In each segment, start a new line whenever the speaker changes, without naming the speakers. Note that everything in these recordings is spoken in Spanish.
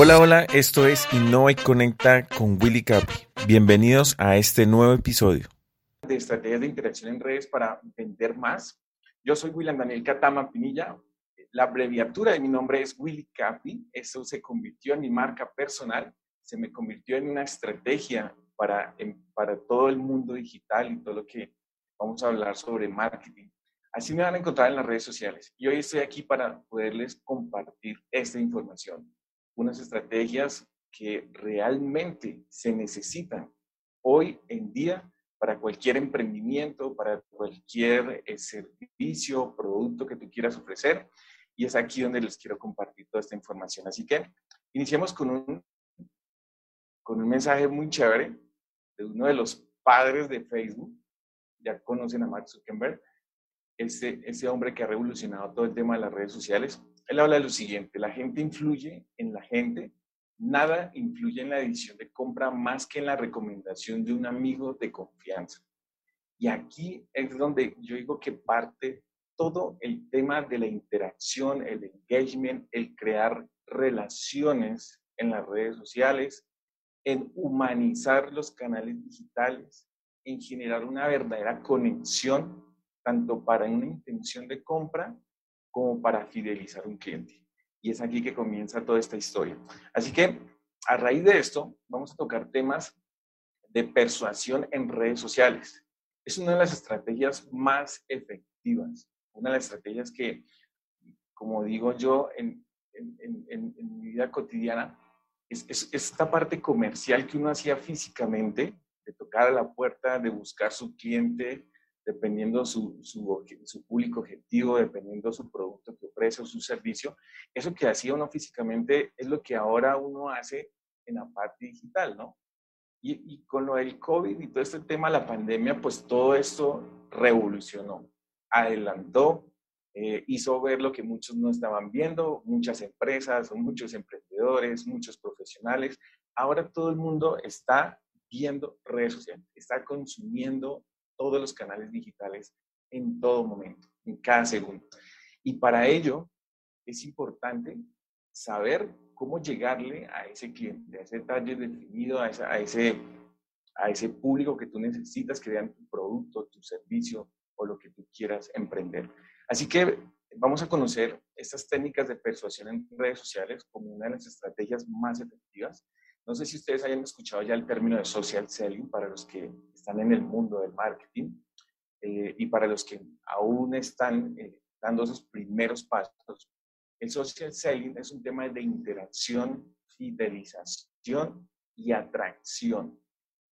Hola, hola, esto es Innova y Conecta con Willy Capi. Bienvenidos a este nuevo episodio.
De estrategias de interacción en redes para vender más. Yo soy William Daniel Catama Pinilla. La abreviatura de mi nombre es Willy Capi. Eso se convirtió en mi marca personal. Se me convirtió en una estrategia para, para todo el mundo digital y todo lo que vamos a hablar sobre marketing. Así me van a encontrar en las redes sociales. Y hoy estoy aquí para poderles compartir esta información unas estrategias que realmente se necesitan hoy en día para cualquier emprendimiento, para cualquier eh, servicio, producto que tú quieras ofrecer. Y es aquí donde les quiero compartir toda esta información. Así que iniciemos con un, con un mensaje muy chévere de uno de los padres de Facebook. Ya conocen a Mark Zuckerberg, ese, ese hombre que ha revolucionado todo el tema de las redes sociales. Él habla de lo siguiente, la gente influye en la gente, nada influye en la decisión de compra más que en la recomendación de un amigo de confianza. Y aquí es donde yo digo que parte todo el tema de la interacción, el engagement, el crear relaciones en las redes sociales, en humanizar los canales digitales, en generar una verdadera conexión, tanto para una intención de compra como para fidelizar un cliente. Y es aquí que comienza toda esta historia. Así que a raíz de esto, vamos a tocar temas de persuasión en redes sociales. Es una de las estrategias más efectivas, una de las estrategias que, como digo yo, en, mi vida cotidiana, es, es, esta parte comercial que uno hacía físicamente, de tocar a la puerta, de buscar su cliente, dependiendo su, su, su, público objetivo, dependiendo su producto que ofrece o su servicio. Eso que hacía uno físicamente es lo que ahora uno hace en la parte digital, ¿no? Y, y con lo del COVID y todo este tema, la pandemia, pues todo esto revolucionó, adelantó, eh, hizo ver lo que muchos no estaban viendo, muchas empresas, muchos emprendedores, muchos profesionales. Ahora todo el mundo está viendo redes sociales, está consumiendo todos los canales digitales en todo momento, en cada segundo. Y para ello es importante saber cómo llegarle a ese cliente, a ese taller definido, a, ese, a ese público que tú necesitas que vean tu producto, tu servicio o lo que tú quieras emprender. Así que vamos a conocer estas técnicas de persuasión en redes sociales como una de las estrategias más efectivas no sé si ustedes hayan escuchado ya el término de social selling para los que están en el mundo del marketing eh, y para los que aún están eh, dando esos primeros pasos. El social selling es un tema de interacción, fidelización y atracción.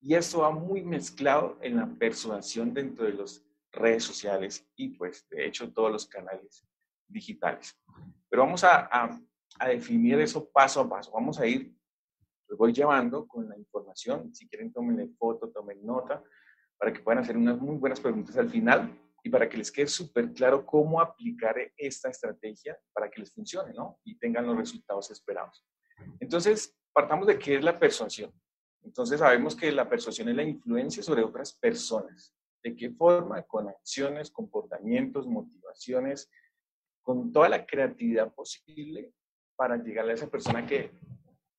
Y esto va muy mezclado en la persuasión dentro de las redes sociales y pues de hecho todos los canales digitales. Pero vamos a, a definir eso paso a paso. Vamos a ir los voy llevando con la información. Si quieren, tomen foto, tomen nota, para que puedan hacer unas muy buenas preguntas al final y para que les quede súper claro cómo aplicar esta estrategia para que les funcione, ¿no? Y tengan los resultados esperados. Entonces, partamos de qué es la persuasión. Entonces, sabemos que la persuasión es la influencia sobre otras personas. ¿De qué forma? Con acciones, comportamientos, motivaciones, con toda la creatividad posible para llegarle a esa persona que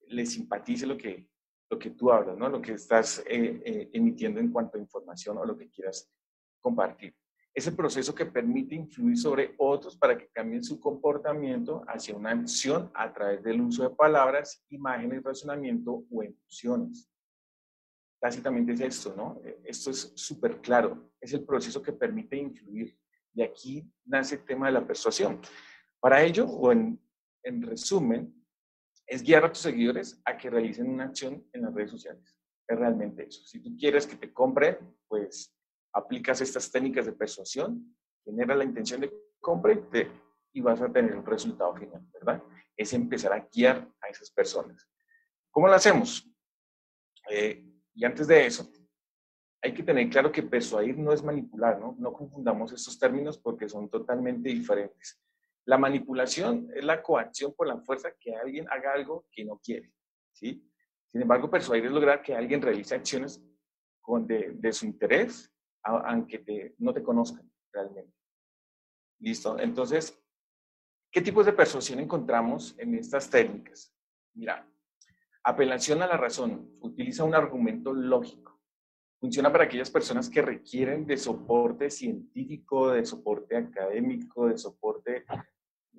le simpatice lo que, lo que tú hablas, ¿no? Lo que estás eh, eh, emitiendo en cuanto a información o lo que quieras compartir. Es el proceso que permite influir sobre otros para que cambien su comportamiento hacia una acción a través del uso de palabras, imágenes, razonamiento o emociones. Básicamente es esto, ¿no? Eh, esto es súper claro. Es el proceso que permite influir. De aquí nace el tema de la persuasión. Para ello, o en, en resumen, es guiar a tus seguidores a que realicen una acción en las redes sociales. Es realmente eso. Si tú quieres que te compre, pues aplicas estas técnicas de persuasión, genera la intención de compra y vas a tener un resultado final, ¿verdad? Es empezar a guiar a esas personas. ¿Cómo lo hacemos? Eh, y antes de eso, hay que tener claro que persuadir no es manipular, ¿no? No confundamos estos términos porque son totalmente diferentes. La manipulación es la coacción por la fuerza que alguien haga algo que no quiere. ¿sí? Sin embargo, persuadir es lograr que alguien realice acciones con de, su interés, aunque no te conozcan realmente. ¿Listo? Entonces, ¿qué tipos de persuasión encontramos en estas técnicas? Mira, Apelación a la razón. Utiliza un argumento lógico. Funciona para aquellas personas que requieren de soporte científico, de soporte académico, de soporte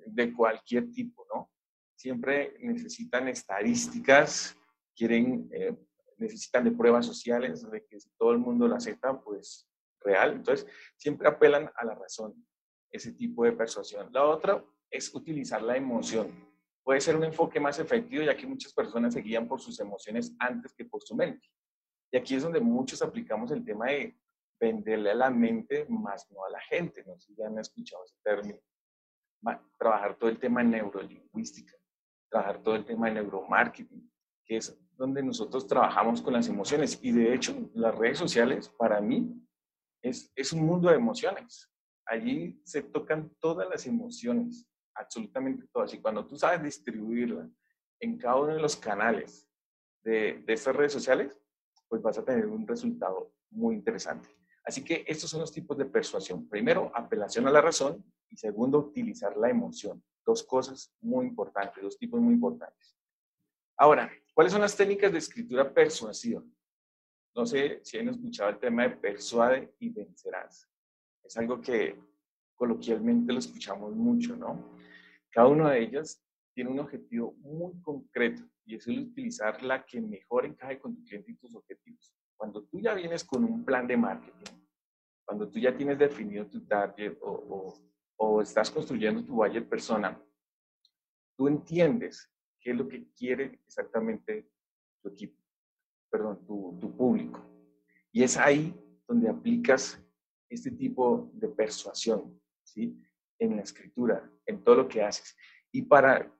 de cualquier tipo, ¿no? Siempre necesitan estadísticas, quieren, eh, necesitan de pruebas sociales, de que si todo el mundo lo acepta, pues real. Entonces, siempre apelan a la razón, ese tipo de persuasión. La otra es utilizar la emoción puede ser un enfoque más efectivo, ya que muchas personas se guían por sus emociones antes que por su mente. Y aquí es donde muchos aplicamos el tema de venderle a la mente más no a la gente. No si ya han escuchado ese término. Trabajar todo el tema de neurolingüística, trabajar todo el tema de neuromarketing, que es donde nosotros trabajamos con las emociones. Y de hecho, las redes sociales, para mí, es, es un mundo de emociones. Allí se tocan todas las emociones absolutamente todas. Y cuando tú sabes distribuirla en cada uno de los canales de, de estas redes sociales, pues vas a tener un resultado muy interesante. Así que estos son los tipos de persuasión. Primero, apelación a la razón y segundo, utilizar la emoción. Dos cosas muy importantes, dos tipos muy importantes. Ahora, ¿cuáles son las técnicas de escritura persuasiva? No sé si han escuchado el tema de persuade y vencerás. Es algo que coloquialmente lo escuchamos mucho, ¿no? Cada una de ellas tiene un objetivo muy concreto y es el utilizar la que mejor encaje con tu cliente y tus objetivos. Cuando tú ya vienes con un plan de marketing, cuando tú ya tienes definido tu target o, o, estás construyendo tu buyer persona, tú entiendes qué es lo que quiere exactamente tu equipo, perdón, tu público. Y es ahí donde aplicas este tipo de persuasión, ¿sí? en la escritura, en todo lo que haces. Y para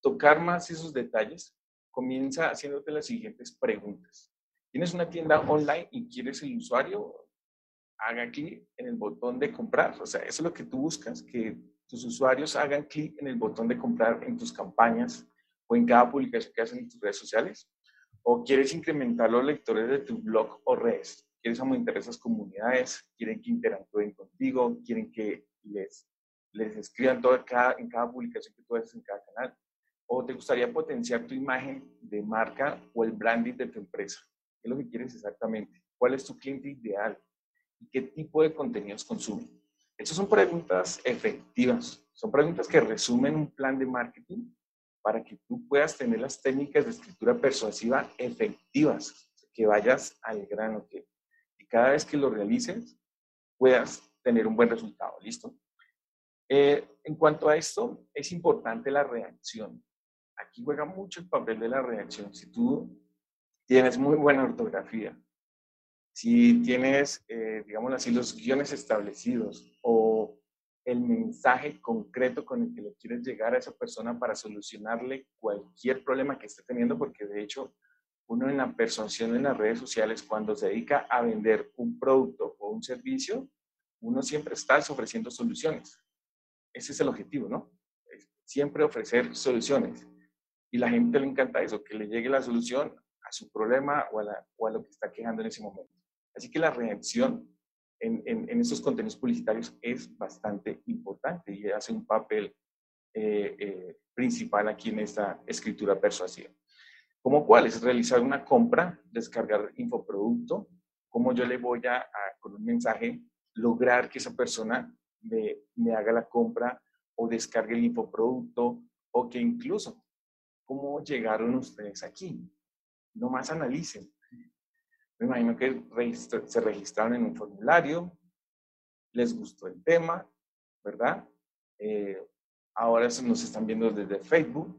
tocar más esos detalles, comienza haciéndote las siguientes preguntas. Tienes una tienda online y quieres el usuario, haga clic en el botón de comprar. O sea, eso es lo que tú buscas, que tus usuarios hagan clic en el botón de comprar en tus campañas o en cada publicación que hacen en tus redes sociales. O quieres incrementar los lectores de tu blog o redes. Quieres aumentar esas comunidades, quieren que interactúen contigo, quieren que les les escriban todo cada, en cada publicación que tú haces en cada canal. O te gustaría potenciar tu imagen de marca o el branding de tu empresa. ¿Qué es lo que quieres exactamente? ¿Cuál es tu cliente ideal? ¿Y qué tipo de contenidos consume? Estas son preguntas efectivas. Son preguntas que resumen un plan de marketing para que tú puedas tener las técnicas de escritura persuasiva efectivas, que vayas al grano, que cada vez que lo realices puedas tener un buen resultado. ¿Listo? Eh, en cuanto a esto, es importante la reacción. Aquí juega mucho el papel de la reacción. Si tú tienes muy buena ortografía, si tienes, eh, digamos así, los guiones establecidos o el mensaje concreto con el que le quieres llegar a esa persona para solucionarle cualquier problema que esté teniendo, porque de hecho uno en la persuasión en las redes sociales, cuando se dedica a vender un producto o un servicio, uno siempre está ofreciendo soluciones. Ese es el objetivo, ¿no? Siempre ofrecer soluciones. Y la gente le encanta eso, que le llegue la solución a su problema o a, o a lo que está quejando en ese momento. Así que la reacción en, en, esos contenidos publicitarios es bastante importante y hace un papel eh, eh, principal aquí en esta escritura persuasiva. ¿Cómo cuál? Es realizar una compra, descargar infoproducto, cómo yo le voy a, con un mensaje, lograr que esa persona me, haga la compra o descargue el infoproducto o que incluso, ¿cómo llegaron ustedes aquí? Nomás analicen. Me imagino que se registraron en un formulario, les gustó el tema, ¿verdad? Eh, ahora nos están viendo desde Facebook,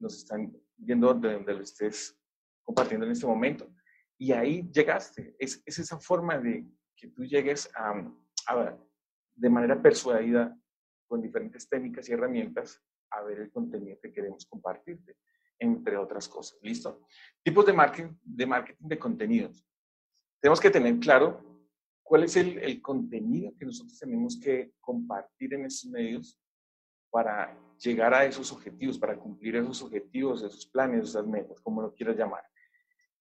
nos están viendo de donde lo estés compartiendo en este momento. Y ahí llegaste. Es, es esa forma de que tú llegues a, de manera persuadida con diferentes técnicas y herramientas a ver el contenido que queremos compartirte, entre otras cosas. ¿Listo? Tipos de marketing de, marketing de contenidos. Tenemos que tener claro cuál es el, contenido que nosotros tenemos que compartir en estos medios para llegar a esos objetivos, para cumplir esos objetivos, esos planes, esas metas, como lo quieras llamar.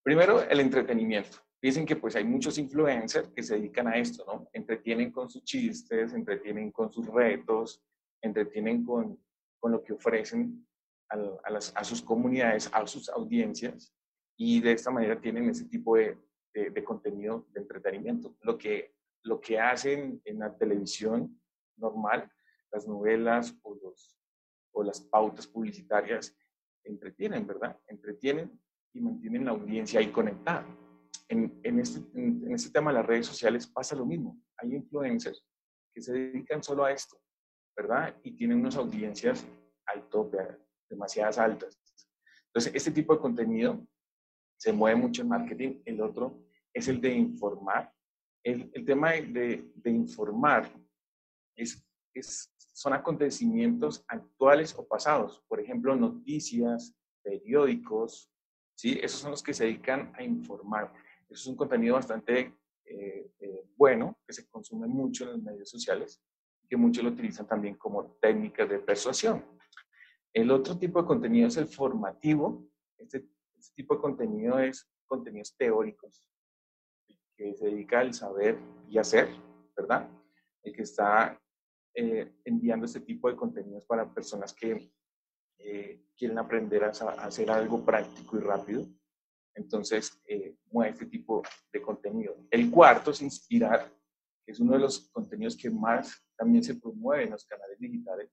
Primero, el entretenimiento. Dicen que pues hay muchos influencers que se dedican a esto, ¿no? Entretienen con sus chistes, entretienen con sus retos, entretienen con, con lo que ofrecen a, sus comunidades, a sus audiencias, y de esta manera tienen ese tipo de, de, contenido de entretenimiento. Lo que, lo que hacen en la televisión normal, las novelas o, los, o las pautas publicitarias, entretienen, ¿verdad? Entretienen y mantienen la audiencia ahí conectada. En, en, este, en, este tema de las redes sociales pasa lo mismo. Hay influencers que se dedican solo a esto, ¿verdad? Y tienen unas audiencias al tope, demasiadas altas. Entonces, este tipo de contenido se mueve mucho en marketing. El otro es el de informar. El, el tema de, de, informar es, es, son acontecimientos actuales o pasados. Por ejemplo, noticias, periódicos, ¿sí? Esos son los que se dedican a informar. Eso es un contenido bastante eh, eh, bueno, que se consume mucho en los medios sociales, que muchos lo utilizan también como técnicas de persuasión. El otro tipo de contenido es el formativo. Este, este tipo de contenido es contenidos teóricos, que se dedica al saber y hacer, ¿verdad? El que está eh, enviando este tipo de contenidos para personas que eh, quieren aprender a, hacer algo práctico y rápido. Entonces, eh, mueve este tipo de contenido. El cuarto es inspirar, que es uno de los contenidos que más también se promueve en los canales digitales,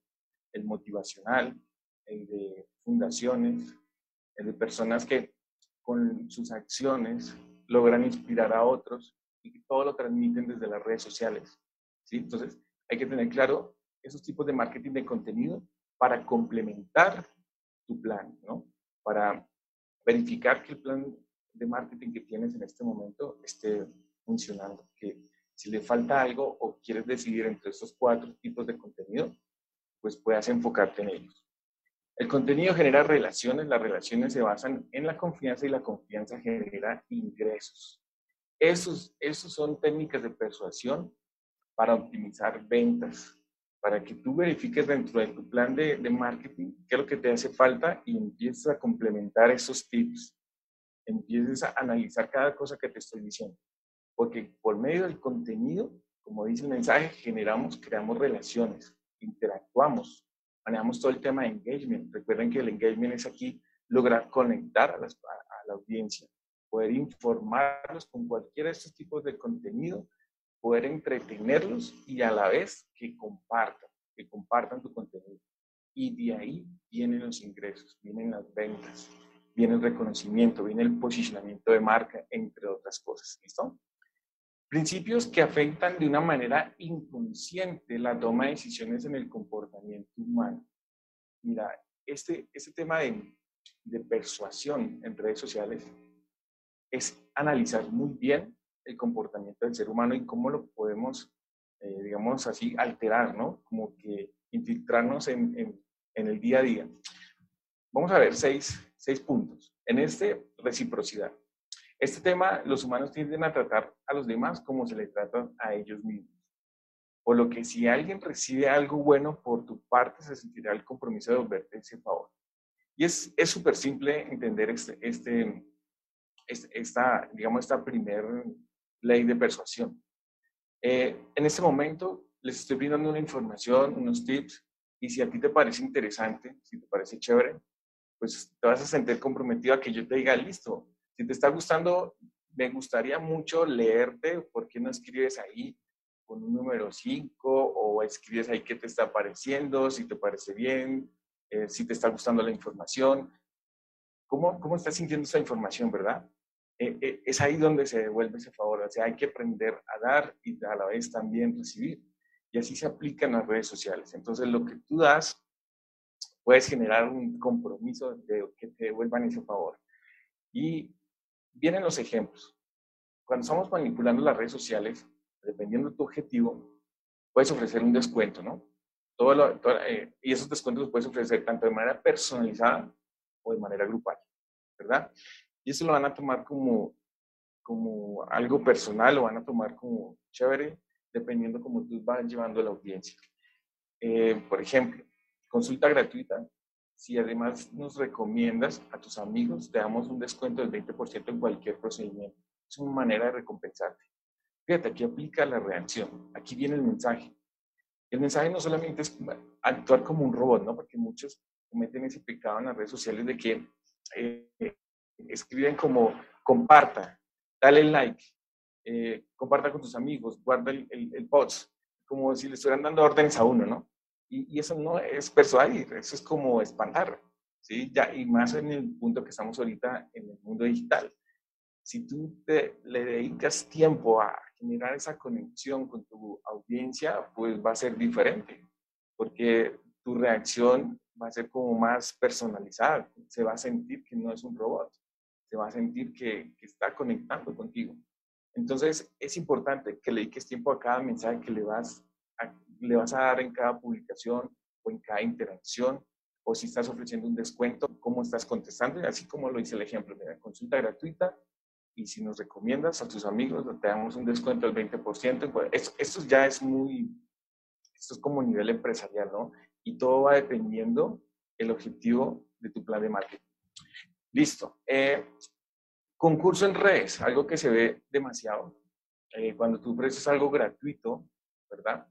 el motivacional, el de fundaciones, el de personas que con sus acciones logran inspirar a otros y que todo lo transmiten desde las redes sociales. ¿sí? Entonces, hay que tener claro esos tipos de marketing de contenido para complementar tu plan, ¿no? Para verificar que el plan de marketing que tienes en este momento esté funcionando, que si le falta algo o quieres decidir entre estos cuatro tipos de contenido, pues puedas enfocarte en ellos. El contenido genera relaciones, las relaciones se basan en la confianza y la confianza genera ingresos. Esos, esos son técnicas de persuasión para optimizar ventas, para que tú verifiques dentro de tu plan de, de marketing qué es lo que te hace falta y empieces a complementar esos tips, empieces a analizar cada cosa que te estoy diciendo. Porque por medio del contenido, como dice el mensaje, generamos, creamos relaciones, interactuamos, manejamos todo el tema de engagement. Recuerden que el engagement es aquí lograr conectar a, la audiencia, poder informarlos con cualquiera de estos tipos de contenido, poder entretenerlos y a la vez que compartan, que compartan tu contenido. Y de ahí vienen los ingresos, vienen las ventas, viene el reconocimiento, viene el posicionamiento de marca, entre otras cosas. ¿Listo? Principios que afectan de una manera inconsciente la toma de decisiones en el comportamiento humano. Mira, este, este tema de, de persuasión en redes sociales es analizar muy bien el comportamiento del ser humano y cómo lo podemos, eh, digamos así, alterar, ¿no? Como que infiltrarnos en, en, en, el día a día. Vamos a ver seis, seis puntos. En este, reciprocidad. Este tema, los humanos tienden a tratar a los demás como se le tratan a ellos mismos. Por lo que si alguien recibe algo bueno por tu parte, se sentirá el compromiso de devolverte ese favor. Y es súper simple entender este, este, este, esta, digamos, esta primera ley de persuasión. Eh, en este momento les estoy brindando una información, unos tips, y si a ti te parece interesante, si te parece chévere, pues te vas a sentir comprometido a que yo te diga, listo, si te está gustando, me gustaría mucho leerte. ¿Por qué no escribes ahí con un número 5 o escribes ahí qué te está pareciendo, si te parece bien, eh, si te está gustando la información? ¿Cómo, cómo estás sintiendo esa información, verdad? Eh, eh, es ahí donde se devuelve ese favor. O sea, hay que aprender a dar y a la vez también recibir. Y así se aplica en las redes sociales. Entonces, lo que tú das, puedes generar un compromiso de que te devuelvan ese favor. Y vienen los ejemplos. Cuando estamos manipulando las redes sociales, dependiendo de tu objetivo, puedes ofrecer un descuento, ¿no? Todo lo, eh, y esos descuentos los puedes ofrecer tanto de manera personalizada o de manera grupal, ¿verdad? Y eso lo van a tomar como, como algo personal, lo van a tomar como chévere, dependiendo cómo tú vas llevando la audiencia. Eh, por ejemplo, consulta gratuita si además nos recomiendas a tus amigos, te damos un descuento del 20% en cualquier procedimiento. Es una manera de recompensarte. Fíjate, aquí aplica la reacción. Aquí viene el mensaje. El mensaje no solamente es actuar como un robot, ¿no? Porque muchos, cometen ese pecado en las redes sociales de que eh, escriben como comparta, dale like, eh, comparta con tus amigos, guarda el, el, post, como si le estuvieran dando órdenes a uno, ¿no? Y, y, eso no es persuadir, eso es como espantar, ¿sí? Ya, y más en el punto que estamos ahorita en el mundo digital. Si tú te, le dedicas tiempo a generar esa conexión con tu audiencia, pues va a ser diferente, porque tu reacción va a ser como más personalizada, se va a sentir que no es un robot, se va a sentir que, que está conectando contigo. Entonces, es importante que le dediques tiempo a cada mensaje que le vas, a, le vas a dar en cada publicación o en cada interacción, o si estás ofreciendo un descuento, cómo estás contestando, así como lo hice el ejemplo, la consulta gratuita, y si nos recomiendas a tus amigos, te damos un descuento del 20%. Pues esto, esto ya es muy, esto es como nivel empresarial, ¿no? Y todo va dependiendo el objetivo de tu plan de marketing. Listo. Eh, Concurso en redes, algo que se ve demasiado. Eh, cuando tú ofreces algo gratuito, ¿verdad?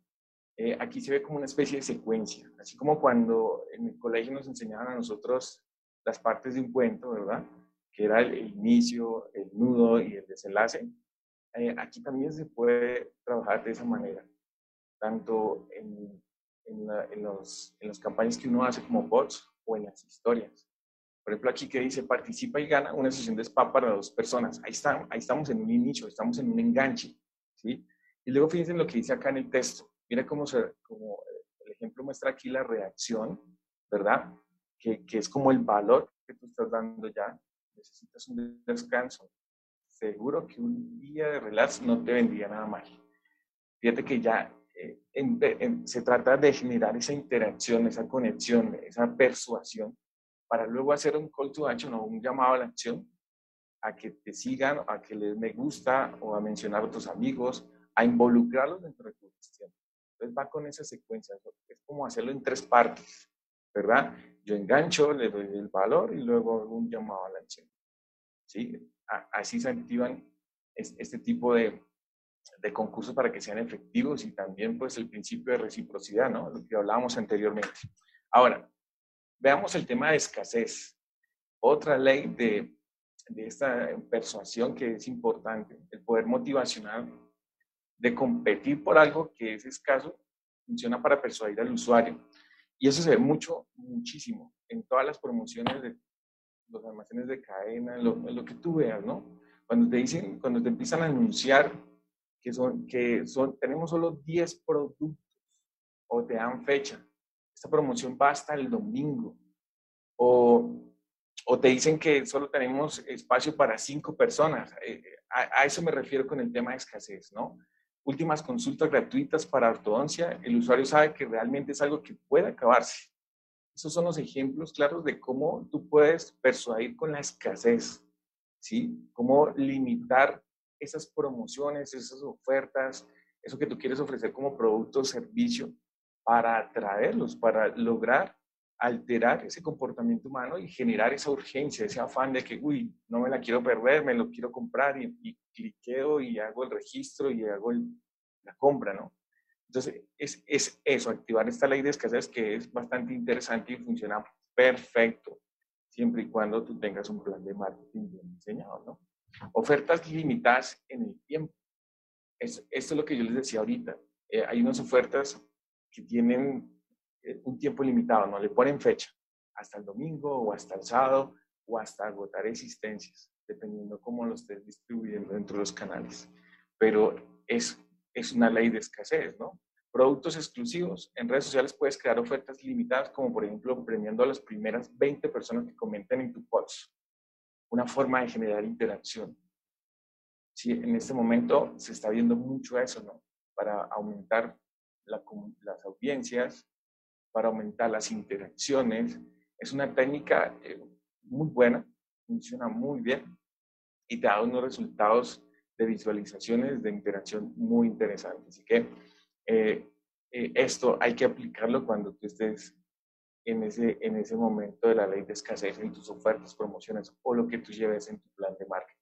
Eh, aquí se ve como una especie de secuencia, así como cuando en el colegio nos enseñaban a nosotros las partes de un cuento, ¿verdad? Que era el, inicio, el nudo y el desenlace. Eh, aquí también se puede trabajar de esa manera, tanto en, en, en, los, en las campañas que uno hace como bots o en las historias. Por ejemplo, aquí que dice participa y gana una sesión de spa para dos personas. Ahí, está, ahí estamos en un inicio, estamos en un enganche. ¿sí? Y luego fíjense en lo que dice acá en el texto. Mira cómo, se, como el ejemplo muestra aquí la reacción, ¿verdad? Que, es como el valor que tú estás dando ya. Necesitas un descanso. Seguro que un día de relax no te vendría nada mal. Fíjate que ya eh, se trata de generar esa interacción, esa conexión, esa persuasión para luego hacer un call to action o un llamado a la acción a que te sigan, a que les me gusta o a mencionar a tus amigos, a involucrarlos dentro de tu gestión. Entonces va con esa secuencia, es como hacerlo en tres partes, ¿verdad? Yo engancho, le doy el valor y luego hago un llamado a la acción. ¿Sí? Así se activan este tipo de, de concursos para que sean efectivos y también pues el principio de reciprocidad, ¿no? Lo que hablábamos anteriormente. Ahora, Veamos el tema de escasez. Otra ley de, de esta persuasión que es importante, el poder motivacional de competir por algo que es escaso, funciona para persuadir al usuario. Y eso se ve mucho, muchísimo en todas las promociones de los almacenes de cadena, lo, lo que tú veas, ¿no? Cuando te dicen, cuando te empiezan a anunciar que son, que son, tenemos solo 10 productos o te dan fecha, esta promoción va hasta el domingo. O, o te dicen que solo tenemos espacio para cinco personas. Eh, a, a, eso me refiero con el tema de escasez, ¿no? Últimas consultas gratuitas para ortodoncia. El usuario sabe que realmente es algo que puede acabarse. Esos son los ejemplos claros de cómo tú puedes persuadir con la escasez, ¿sí? Cómo limitar esas promociones, esas ofertas, eso que tú quieres ofrecer como producto o servicio para atraerlos, para lograr alterar ese comportamiento humano y generar esa urgencia, ese afán de que, uy, no me la quiero perder, me lo quiero comprar y, y cliqueo y hago el registro y hago la compra, ¿no? Entonces, es, es, eso, activar esta ley de escasez que es bastante interesante y funciona perfecto, siempre y cuando tú tengas un plan de marketing bien diseñado, ¿no? Ofertas limitadas en el tiempo. Es, esto es lo que yo les decía ahorita. Eh, hay unas ofertas que tienen un tiempo limitado, no le ponen fecha, hasta el domingo o hasta el sábado o hasta agotar existencias, dependiendo cómo lo estés distribuyendo dentro de los canales. Pero es, es una ley de escasez, ¿no? Productos exclusivos. En redes sociales puedes crear ofertas limitadas, como por ejemplo premiando a las primeras 20 personas que comenten en tu post. Una forma de generar interacción. Sí, en este momento se está viendo mucho eso, ¿no? Para aumentar las audiencias, para aumentar las interacciones. Es una técnica eh, muy buena, funciona muy bien y te da unos resultados de visualizaciones, de interacción muy interesantes. Así que eh, eh, esto hay que aplicarlo cuando tú estés en ese, en ese momento de la ley de escasez en tus ofertas, promociones o lo que tú lleves en tu plan de marketing.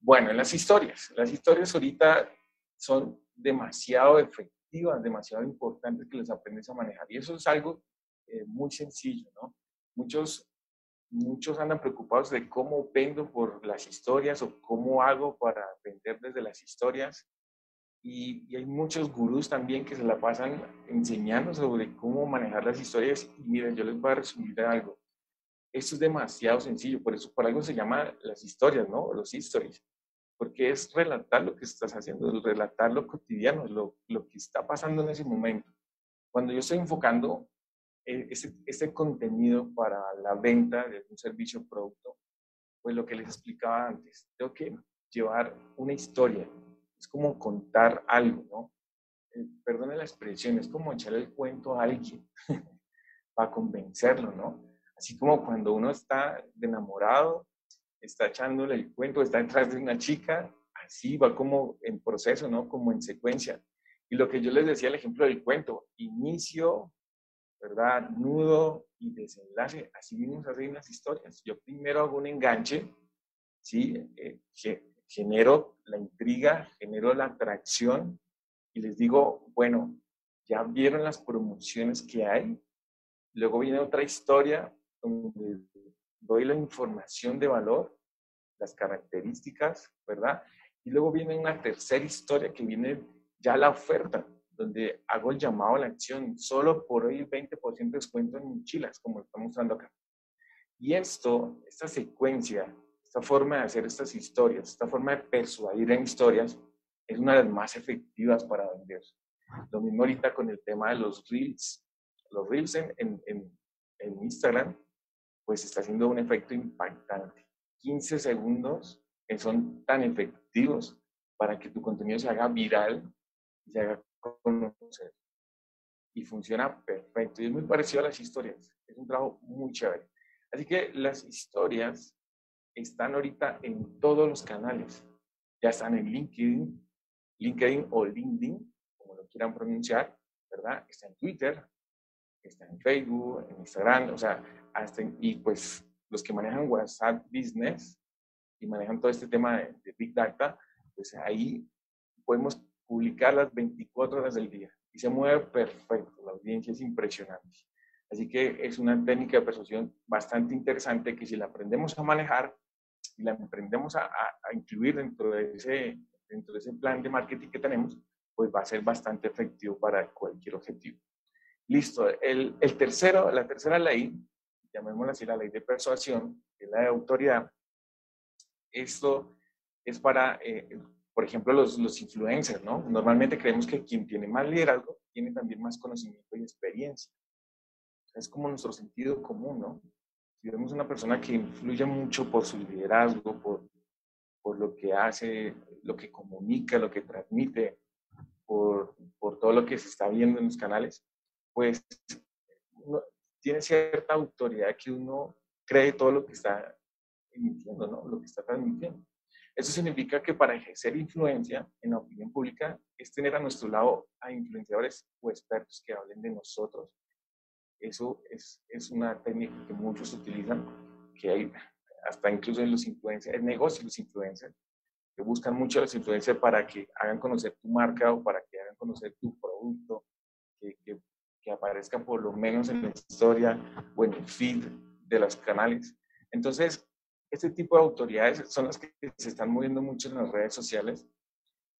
Bueno, en las historias. Las historias ahorita son demasiado efectivas demasiado importantes que les aprendes a manejar. Y eso es algo eh, muy sencillo, ¿no? Muchos, muchos andan preocupados de cómo vendo por las historias o cómo hago para vender desde las historias. Y, y, hay muchos gurús también que se la pasan enseñando sobre cómo manejar las historias. Y miren, yo les voy a resumir algo. Esto es demasiado sencillo, por eso por algo se llama las historias, ¿no? Los stories porque es relatar lo que estás haciendo, relatar lo cotidiano, lo, lo que está pasando en ese momento. Cuando yo estoy enfocando eh, ese, ese contenido para la venta de un servicio o producto, pues lo que les explicaba antes, tengo que llevar una historia, es como contar algo, ¿no? Eh, perdone la expresión, es como echarle el cuento a alguien para convencerlo, ¿no? Así como cuando uno está enamorado está echándole el cuento, está detrás de una chica, así va como en proceso, ¿no? Como en secuencia. Y lo que yo les decía, el ejemplo del cuento, inicio, ¿verdad? Nudo y desenlace, así mismo se hacen las historias. Yo primero hago un enganche, ¿sí? Eh, genero la intriga, genero la atracción y les digo, bueno, ya vieron las promociones que hay, luego viene otra historia donde doy la información de valor, las características, ¿verdad? Y luego viene una tercera historia que viene ya la oferta, donde hago el llamado a la acción, solo por hoy el 20% de descuento en mochilas, como está mostrando acá. Y esto, esta secuencia, esta forma de hacer estas historias, esta forma de persuadir en historias, es una de las más efectivas para vender. Lo mismo ahorita con el tema de los reels. Los reels en, en, en Instagram pues está haciendo un efecto impactante. 15 segundos que son tan efectivos para que tu contenido se haga viral y se haga conocer. Y funciona perfecto. Y es muy parecido a las historias. Es un trabajo muy chévere. Así que las historias están ahorita en todos los canales. Ya están en LinkedIn, LinkedIn o LinkedIn, como lo quieran pronunciar, ¿verdad? Está en Twitter, está en Facebook, en Instagram, o sea, y pues los que manejan WhatsApp Business y manejan todo este tema de, Big Data, pues ahí podemos publicar las 24 horas del día y se mueve perfecto, la audiencia es impresionante. Así que es una técnica de persuasión bastante interesante que si la aprendemos a manejar y la aprendemos a, a, incluir dentro de, ese, dentro de ese plan de marketing que tenemos, pues va a ser bastante efectivo para cualquier objetivo. Listo. El, el tercero, la tercera ley llamémosla así, la ley de persuasión, que es la de autoridad, esto es para, eh, por ejemplo, los, los influencers, ¿no? Normalmente creemos que quien tiene más liderazgo tiene también más conocimiento y experiencia. Es como nuestro sentido común, ¿no? Si vemos una persona que influye mucho por su liderazgo, por, por lo que hace, lo que comunica, lo que transmite, por, por todo lo que se está viendo en los canales, pues tiene cierta autoridad que uno cree todo lo que está emitiendo, ¿no? Lo que está transmitiendo. Eso significa que para ejercer influencia en la opinión pública es tener a nuestro lado a influenciadores o expertos que hablen de nosotros. Eso es, es una técnica que muchos utilizan, que hay hasta incluso en los influencers, en negocios los influencers, que buscan mucho a los influencers para que hagan conocer tu marca o para que hagan conocer tu producto, que, que que aparezca por lo menos en la historia o en el feed de los canales. Entonces, este tipo de autoridades son las que se están moviendo mucho en las redes sociales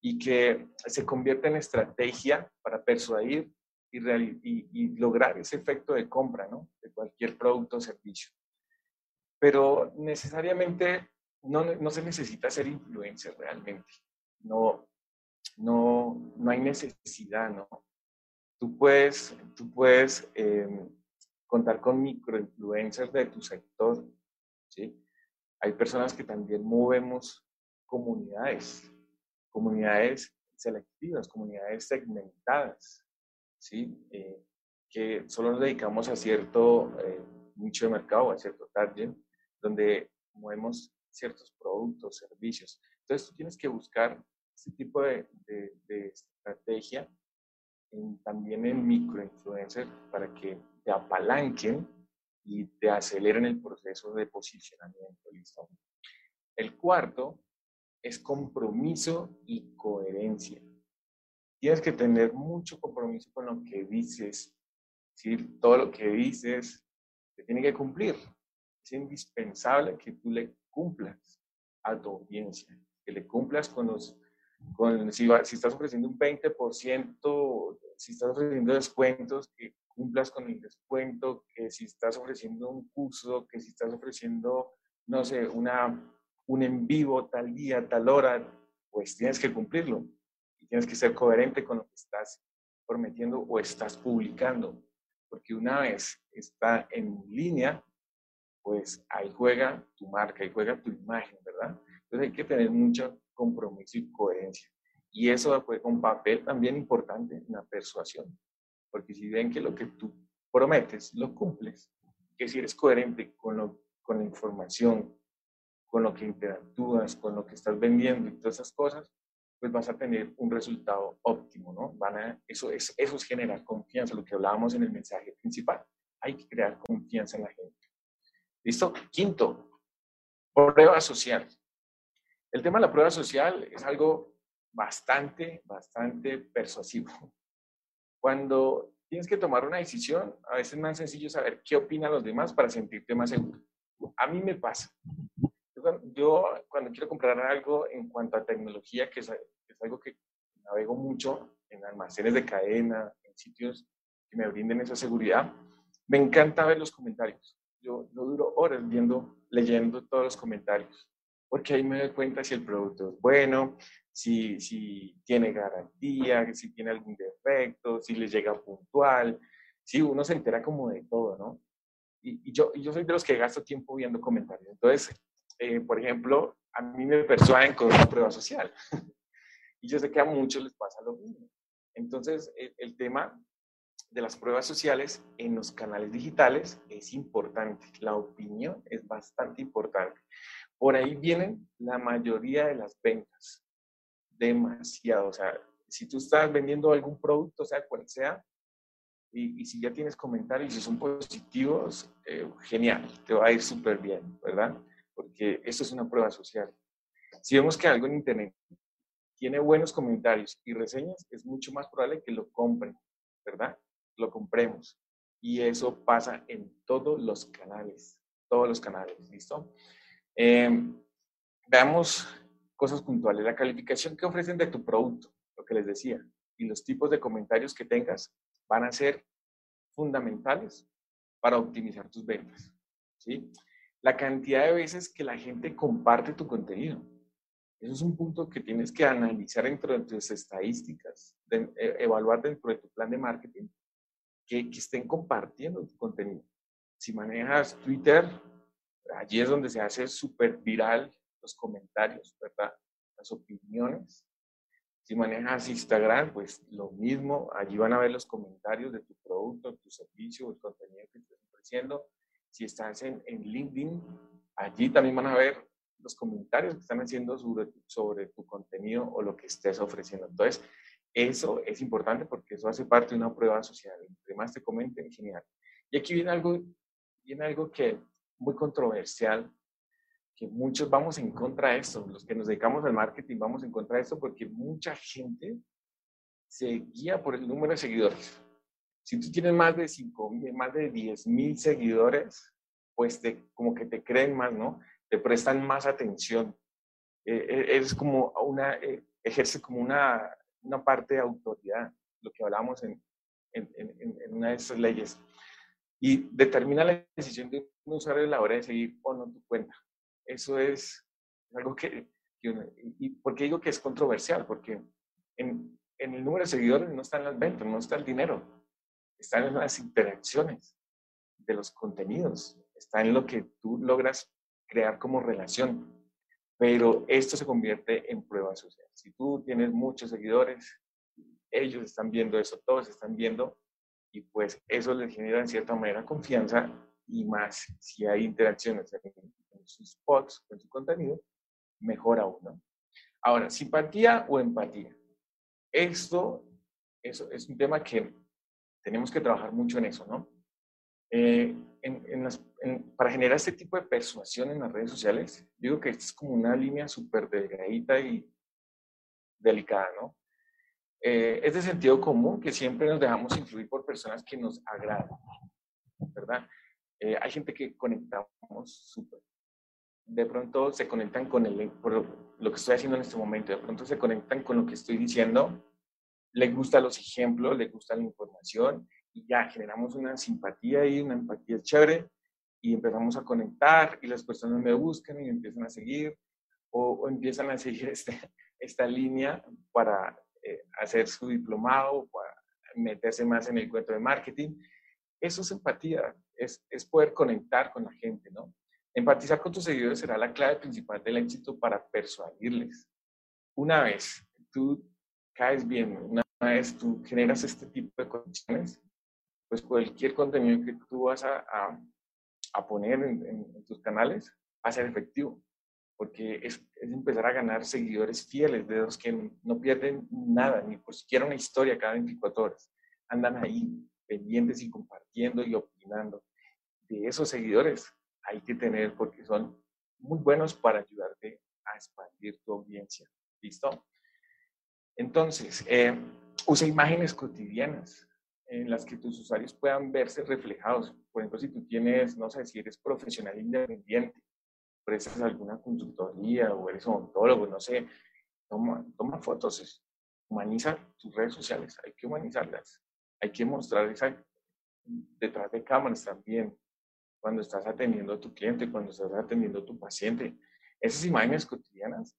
y que se convierten en estrategia para persuadir y, lograr ese efecto de compra de cualquier producto o servicio. Pero necesariamente no, no se necesita ser influencer realmente. No, no, no hay necesidad, ¿no? Tú puedes, tú puedes em, contar con microinfluencers de tu sector, ¿sí? Hay personas que también movemos comunidades, comunidades selectivas, comunidades segmentadas, ¿sí? Eh, que solo nos dedicamos a cierto eh, nicho de mercado, a cierto target, donde movemos ciertos productos, servicios. Entonces tú tienes que buscar ese tipo de estrategia también en microinfluencers para que te apalanquen y te aceleren el proceso de posicionamiento. ¿listo? El cuarto es compromiso y coherencia. Tienes que tener mucho compromiso con lo que dices, ¿sí? Todo lo que dices se tiene que cumplir. Es indispensable que tú le cumplas a tu audiencia, que le cumplas con los, con, si, si estás ofreciendo un 20%, si estás ofreciendo descuentos, que cumplas con el descuento, que si estás ofreciendo un curso, que si estás ofreciendo, no sé, una, un en vivo tal día, tal hora, pues tienes que cumplirlo. Y tienes que ser coherente con lo que estás prometiendo o estás publicando. Porque una vez está en línea, pues ahí juega tu marca, ahí juega tu imagen, ¿verdad? Entonces hay que tener mucho compromiso y coherencia. Y eso fue un papel también importante en la persuasión. Porque si ven que lo que tú prometes lo cumples, que si eres coherente con, lo, con la información, con lo que interactúas, con lo que estás vendiendo y todas esas cosas, pues vas a tener un resultado óptimo, ¿no? Van a, eso, es, eso es generar confianza, lo que hablábamos en el mensaje principal. Hay que crear confianza en la gente. ¿Listo? Quinto, prueba social. El tema de la prueba social es algo bastante, bastante persuasivo. Cuando tienes que tomar una decisión, a veces es más sencillo saber qué opinan los demás para sentirte más seguro. A mí me pasa. Yo cuando quiero comprar algo en cuanto a tecnología, que es, algo que navego mucho en almacenes de cadena, en sitios que me brinden esa seguridad, me encanta ver los comentarios. Yo, yo duro horas viendo, leyendo todos los comentarios, porque ahí me doy cuenta si el producto es bueno, si, si tiene garantía, si tiene algún defecto, si le llega puntual. Sí, uno se entera como de todo, ¿no? Y, yo, yo soy de los que gasto tiempo viendo comentarios. Entonces, eh, por ejemplo, a mí me persuaden con una prueba social. y yo sé que a muchos les pasa lo mismo. Entonces, el, el tema de las pruebas sociales en los canales digitales es importante. La opinión es bastante importante. Por ahí vienen la mayoría de las ventas demasiado. O sea, si tú estás vendiendo algún producto, sea cual sea, y, si ya tienes comentarios y son positivos, eh, genial, te va a ir súper bien, ¿verdad? Porque esto es una prueba social. Si vemos que algo en Internet tiene buenos comentarios y reseñas, es mucho más probable que lo compren, ¿verdad? Lo compremos. Y eso pasa en todos los canales, todos los canales, ¿listo? Eh, veamos cosas puntuales. La calificación que ofrecen de tu producto, lo que les decía, y los tipos de comentarios que tengas van a ser fundamentales para optimizar tus ventas. ¿sí? La cantidad de veces que la gente comparte tu contenido. Eso es un punto que tienes que analizar dentro de tus estadísticas, de, e, evaluar dentro de tu plan de marketing, que, que estén compartiendo tu contenido. Si manejas Twitter, allí es donde se hace súper viral los comentarios, ¿verdad? Las opiniones. Si manejas Instagram, pues lo mismo, allí van a ver los comentarios de tu producto, tu servicio, el contenido que estás ofreciendo. Si estás en, en LinkedIn, allí también van a ver los comentarios que están haciendo sobre, tu contenido o lo que estés ofreciendo. Entonces, eso es importante porque eso hace parte de una prueba social. Entre más te comenten, genial. Y aquí viene algo, viene algo que muy controversial que muchos vamos en contra de esto, los que nos dedicamos al marketing vamos en contra de esto porque mucha gente se guía por el número de seguidores. Si tú tienes más de 5 más de 10 mil seguidores, pues te, como que te creen más, ¿no? Te prestan más atención. Eh, eres como una, eh, ejerce como una, una parte de autoridad, lo que hablamos en, en, en, en una de esas leyes. Y determina la decisión de un usuario a la hora de seguir o no tu cuenta eso es algo que, y por qué digo que es controversial, porque en, en, el número de seguidores no están las ventas, no está el dinero, están en las interacciones de los contenidos, está en lo que tú logras crear como relación. Pero esto se convierte en prueba social. Si tú tienes muchos seguidores, ellos están viendo eso, todos están viendo, y pues eso les genera en cierta manera confianza y más si hay interacciones sus spots, con su contenido, mejor aún. ¿no? Ahora, simpatía o empatía. Esto eso es un tema que tenemos que trabajar mucho en eso, ¿no? Eh, para generar este tipo de persuasión en las redes sociales, digo que es como una línea súper delgadita y delicada, ¿no? Eh, es de sentido común que siempre nos dejamos influir por personas que nos agradan, ¿verdad? Eh, hay gente que conectamos súper. De pronto se conectan con el, por lo que estoy haciendo en este momento, de pronto se conectan con lo que estoy diciendo, les gustan los ejemplos, les gusta la información y ya generamos una simpatía y una empatía chévere y empezamos a conectar y las personas me buscan y me empiezan a seguir o, empiezan a seguir este, esta línea para eh, hacer su diplomado, para meterse más en el cuento de marketing. Eso es empatía, es, poder conectar con la gente, ¿no? Empatizar con tus seguidores será la clave principal del éxito para persuadirles. Una vez tú caes bien, una vez tú generas este tipo de conexiones, pues cualquier contenido que tú vas a, a, poner en, en, tus canales va a ser efectivo, porque es, empezar a ganar seguidores fieles, de los que no pierden nada, ni por siquiera una historia cada 24 horas. Andan ahí pendientes y compartiendo y opinando. De esos seguidores hay que tener porque son muy buenos para ayudarte a expandir tu audiencia. ¿Listo? Entonces, eh, usa imágenes cotidianas en las que tus usuarios puedan verse reflejados. Por ejemplo, si tú tienes, no sé, si eres profesional independiente, prestas alguna consultoría o eres odontólogo, no sé, toma, toma fotos, humaniza tus redes sociales, hay que humanizarlas, hay que mostrar esa detrás de cámaras también, cuando estás atendiendo a tu cliente, cuando estás atendiendo a tu paciente. Esas imágenes cotidianas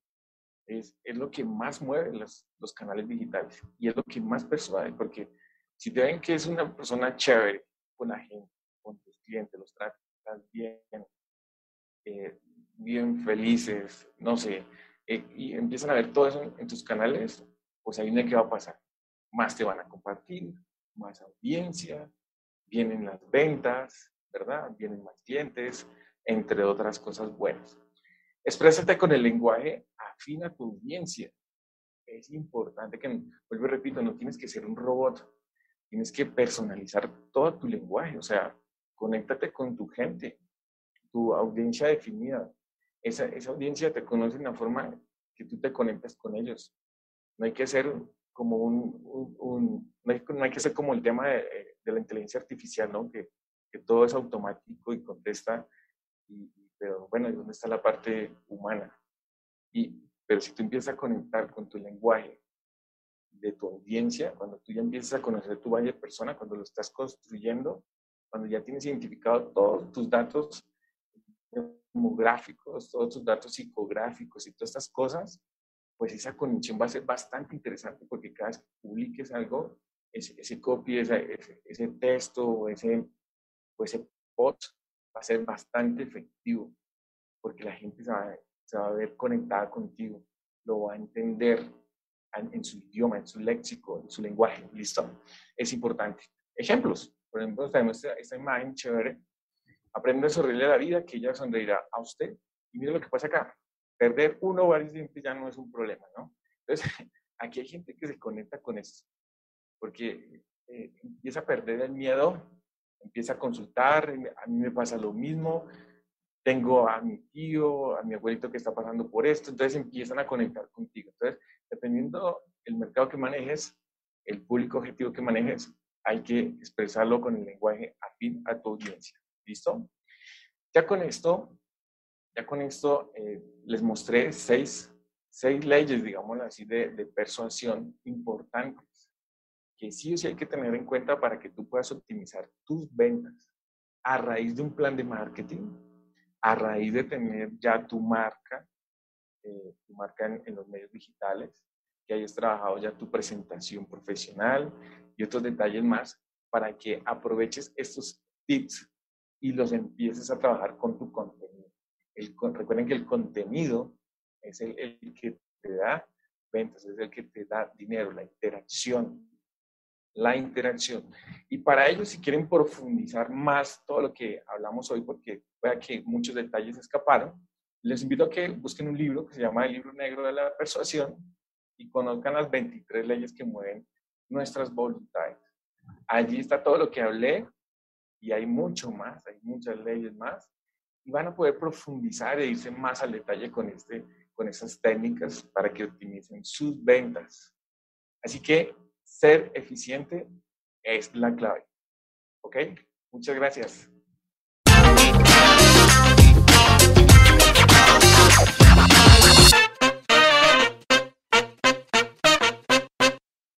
es, es lo que más mueve los, los canales digitales y es lo que más persuade, porque si te ven que es una persona chévere con la gente, con tus clientes, los tratas bien, eh, bien felices, no sé, eh, y empiezan a ver todo eso en, tus canales, pues ahí no qué va a pasar. Más te van a compartir, más audiencia, vienen las ventas, ¿verdad? Vienen más clientes, entre otras cosas buenas. Exprésate con el lenguaje afín a tu audiencia. Es importante que, vuelvo y repito, no tienes que ser un robot, tienes que personalizar todo tu lenguaje, o sea, conéctate con tu gente, tu audiencia definida. Esa, esa audiencia te conoce de una forma que tú te conectas con ellos. No hay que ser como un, un, no, hay, no, hay, que ser como el tema de, de la inteligencia artificial, ¿no? Que que todo es automático y contesta, y, pero bueno, ¿dónde está la parte humana? Y, pero si tú empiezas a conectar con tu lenguaje de tu audiencia, cuando tú ya empiezas a conocer tu valle de persona, cuando lo estás construyendo, cuando ya tienes identificado todos tus datos demográficos, todos tus datos psicográficos y todas estas cosas, pues esa conexión va a ser bastante interesante porque cada vez que publiques algo, ese, ese copy, ese, ese, ese texto, ese, ese bot va a ser bastante efectivo porque la gente se va, a ver conectada contigo, lo va a entender en, su idioma, en su léxico, en su lenguaje. ¿Listo? Es importante. Ejemplos. Por ejemplo, tenemos esta, imagen chévere. Aprende a sonreírle a la vida, que ella sonreirá a usted. Y mire lo que pasa acá. Perder uno o varios dientes ya no es un problema, ¿no? Entonces, aquí hay gente que se conecta con eso. Porque eh, empieza a perder el miedo empieza a consultar, a mí me pasa lo mismo, tengo a mi tío, a mi abuelito que está pasando por esto, entonces empiezan a conectar contigo. Entonces, dependiendo el mercado que manejes, el público objetivo que manejes, hay que expresarlo con el lenguaje afín a tu audiencia. ¿Listo? Ya con esto, ya con esto eh, les mostré seis, seis leyes, digamos así, de, de persuasión importantes que sí o sí hay que tener en cuenta para que tú puedas optimizar tus ventas a raíz de un plan de marketing, a raíz de tener ya tu marca, eh, tu marca en, los medios digitales, que hayas trabajado ya tu presentación profesional y otros detalles más para que aproveches estos tips y los empieces a trabajar con tu contenido. El, recuerden que el contenido es el, el que te da ventas, es el que te da dinero, la interacción la interacción. Y para ello, si quieren profundizar más todo lo que hablamos hoy, porque vea que muchos detalles escaparon, les invito a que busquen un libro que se llama El libro negro de la persuasión y conozcan las 23 leyes que mueven nuestras voluntades. Allí está todo lo que hablé y hay mucho más, hay muchas leyes más y van a poder profundizar e irse más al detalle con, este, con esas técnicas para que optimicen sus ventas. Así que ser eficiente es la clave. ¿Ok? Muchas gracias.